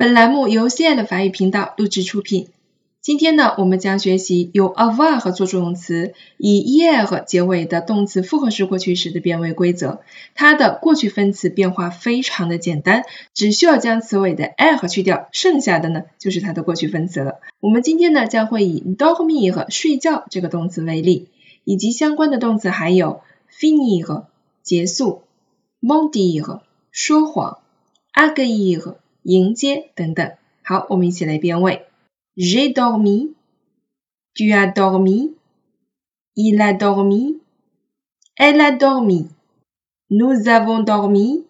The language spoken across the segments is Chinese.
本栏目由 CL 法语频道录制出品。今天呢，我们将学习由 avoir 做助动词，以 er 结尾的动词复合式过去时的变位规则。它的过去分词变化非常的简单，只需要将词尾的 er 去掉，剩下的呢就是它的过去分词了。我们今天呢将会以 dormir 睡觉这个动词为例，以及相关的动词还有 finir 结束，mentir 说谎，agir。迎接等等。好，我们一起来变位。J'ai dormi, tu as dormi, il a dormi, elle a dormi, nous avons dormi,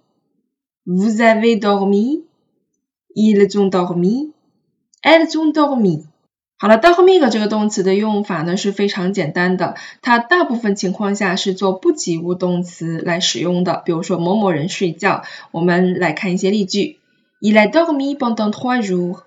vous avez dormi, ils ont dormi, elles ont dormi。好了，dormi 这个动词的用法呢是非常简单的，它大部分情况下是做不及物动词来使用的。比如说某某人睡觉，我们来看一些例句。Il a dormi pendant trois jours.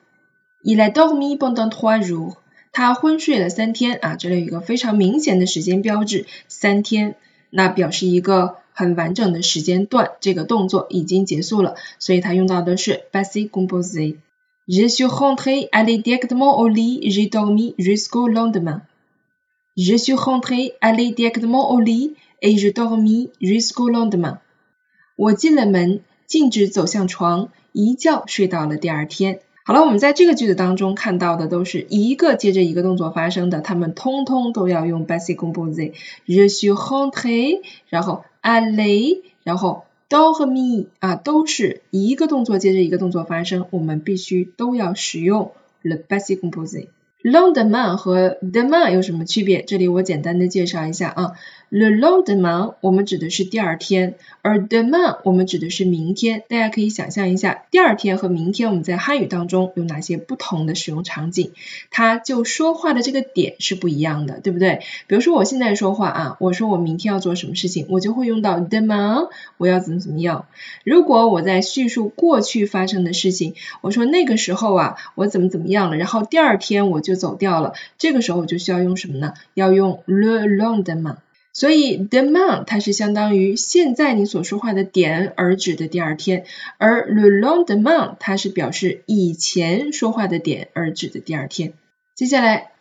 Il a dormi pendant trois jours. 他昏睡了三天啊，这里有一个非常明显的时间标志，三天，那表示一个很完整的时间段，这个动作已经结束了，所以它用到的是 passé composé。Je suis rentré, allé directement au lit, j'ai dormi jusqu'au lendemain. Je suis rentré, allé directement au lit et j'ai dormi jusqu'au lendemain. 我进了门， 径直走向床。一觉睡到了第二天。好了，我们在这个句子当中看到的都是一个接着一个动作发生的，它们通通都要用 basic composé。Je suis rentré，然后 aller，然后 dormi 啊，都是一个动作接着一个动作发生，我们必须都要使用 le basic composé。Lendemain 和 demain 有什么区别？这里我简单的介绍一下啊。Le lendemain 我们指的是第二天，而 demain 我们指的是明天。大家可以想象一下，第二天和明天我们在汉语当中有哪些不同的使用场景？它就说话的这个点是不一样的，对不对？比如说我现在说话啊，我说我明天要做什么事情，我就会用到 demain，我要怎么怎么样。如果我在叙述过去发生的事情，我说那个时候啊，我怎么怎么样了，然后第二天我就。就走掉了，这个时候就需要用什么呢？要用 le lendemain。所以 demain 它是相当于现在你所说话的点而指的第二天，而 le lendemain 它是表示以前说话的点而指的第二天。接下来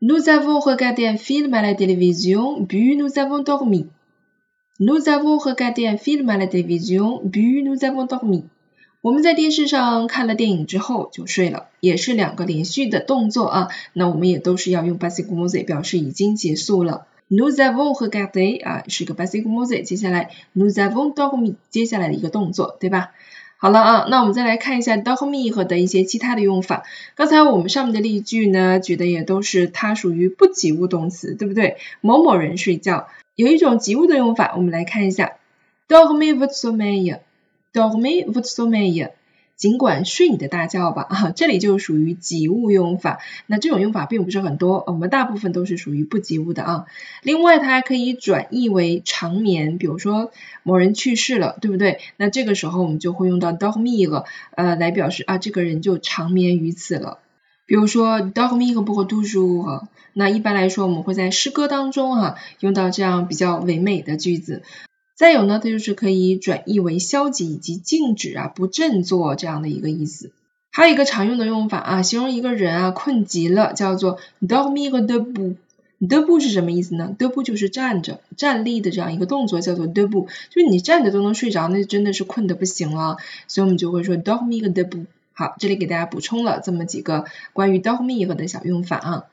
，nous avons regardé un film à la télévision, puis nous avons dormi. Nous avons regardé un film à la télévision, puis nous avons dormi. 我们在电视上看了电影之后就睡了，也是两个连续的动作啊。那我们也都是要用 passé composé 表示已经结束了。Nous avons regardé 啊是个 passé composé，接下来 nous avons dormi 接下来的一个动作，对吧？好了啊，那我们再来看一下 dormi 和的一些其他的用法。刚才我们上面的例句呢，举的也都是它属于不及物动词，对不对？某某人睡觉，有一种及物的用法，我们来看一下 dormi votre sommeil。Dormez votre sommeil，尽管睡你的大觉吧啊，这里就属于及物用法。那这种用法并不是很多，我们大部分都是属于不及物的啊。另外，它还可以转译为长眠，比如说某人去世了，对不对？那这个时候我们就会用到 dormir，呃，来表示啊这个人就长眠于此了。比如说 dormir pour toujours，那一般来说我们会在诗歌当中哈用到这样比较唯美的句子。再有呢，它就是可以转译为消极以及静止啊、不振作这样的一个意思。还有一个常用的用法啊，形容一个人啊困极了，叫做 dormir debout。debout 是什么意思呢？debout 就是站着、站立的这样一个动作，叫做 debout。就是你站着都能睡着，那真的是困得不行了。所以我们就会说 dormir debout。好，这里给大家补充了这么几个关于 dormir 的小用法啊。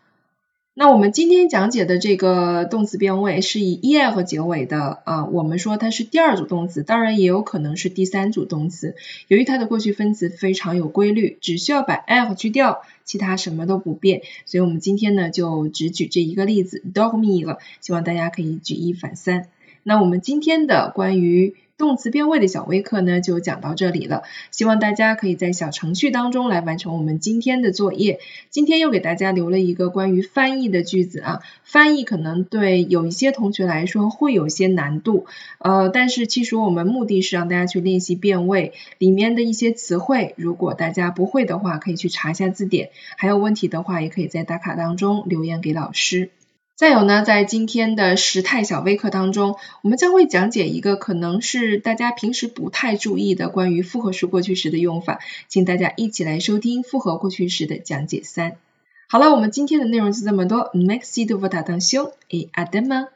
那我们今天讲解的这个动词变位是以 er 结尾的啊，我们说它是第二组动词，当然也有可能是第三组动词。由于它的过去分词非常有规律，只需要把 e 去掉，其他什么都不变。所以我们今天呢就只举这一个例子，dog me 了希望大家可以举一反三。那我们今天的关于动词变位的小微课呢，就讲到这里了。希望大家可以在小程序当中来完成我们今天的作业。今天又给大家留了一个关于翻译的句子啊，翻译可能对有一些同学来说会有些难度，呃，但是其实我们目的是让大家去练习变位里面的一些词汇。如果大家不会的话，可以去查一下字典；还有问题的话，也可以在打卡当中留言给老师。再有呢，在今天的时态小微课当中，我们将会讲解一个可能是大家平时不太注意的关于复合式过去时的用法，请大家一起来收听复合过去时的讲解三。好了，我们今天的内容就这么多，Merci de votre attention et à demain。